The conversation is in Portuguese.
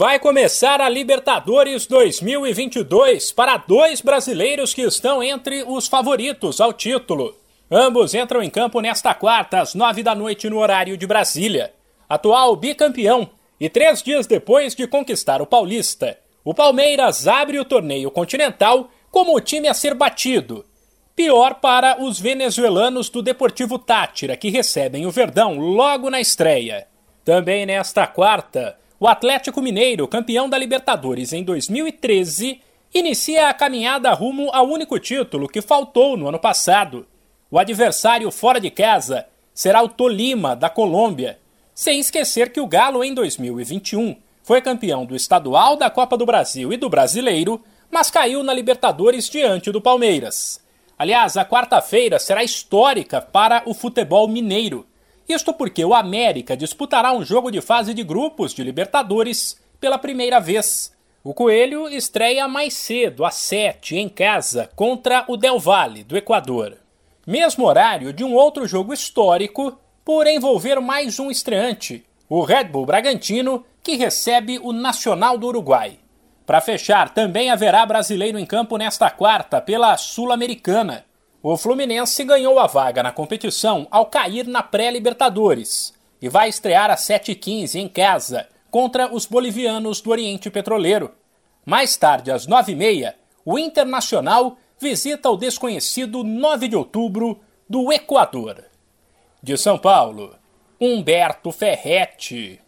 Vai começar a Libertadores 2022 para dois brasileiros que estão entre os favoritos ao título. Ambos entram em campo nesta quarta, às nove da noite, no horário de Brasília. Atual bicampeão e três dias depois de conquistar o Paulista, o Palmeiras abre o torneio continental como o time a ser batido. Pior para os venezuelanos do Deportivo Tátira, que recebem o Verdão logo na estreia. Também nesta quarta, o Atlético Mineiro, campeão da Libertadores em 2013, inicia a caminhada rumo ao único título que faltou no ano passado. O adversário fora de casa será o Tolima, da Colômbia, sem esquecer que o Galo, em 2021, foi campeão do estadual, da Copa do Brasil e do Brasileiro, mas caiu na Libertadores diante do Palmeiras. Aliás, a quarta-feira será histórica para o futebol mineiro. Isto porque o América disputará um jogo de fase de grupos de Libertadores pela primeira vez. O Coelho estreia mais cedo, às 7, em casa, contra o Del Valle, do Equador mesmo horário de um outro jogo histórico, por envolver mais um estreante, o Red Bull Bragantino, que recebe o Nacional do Uruguai. Para fechar, também haverá brasileiro em campo nesta quarta pela Sul-Americana. O Fluminense ganhou a vaga na competição ao cair na pré-Libertadores e vai estrear às 7h15 em casa contra os bolivianos do Oriente Petroleiro. Mais tarde, às 9h30, o Internacional visita o desconhecido 9 de outubro do Equador. De São Paulo, Humberto Ferretti.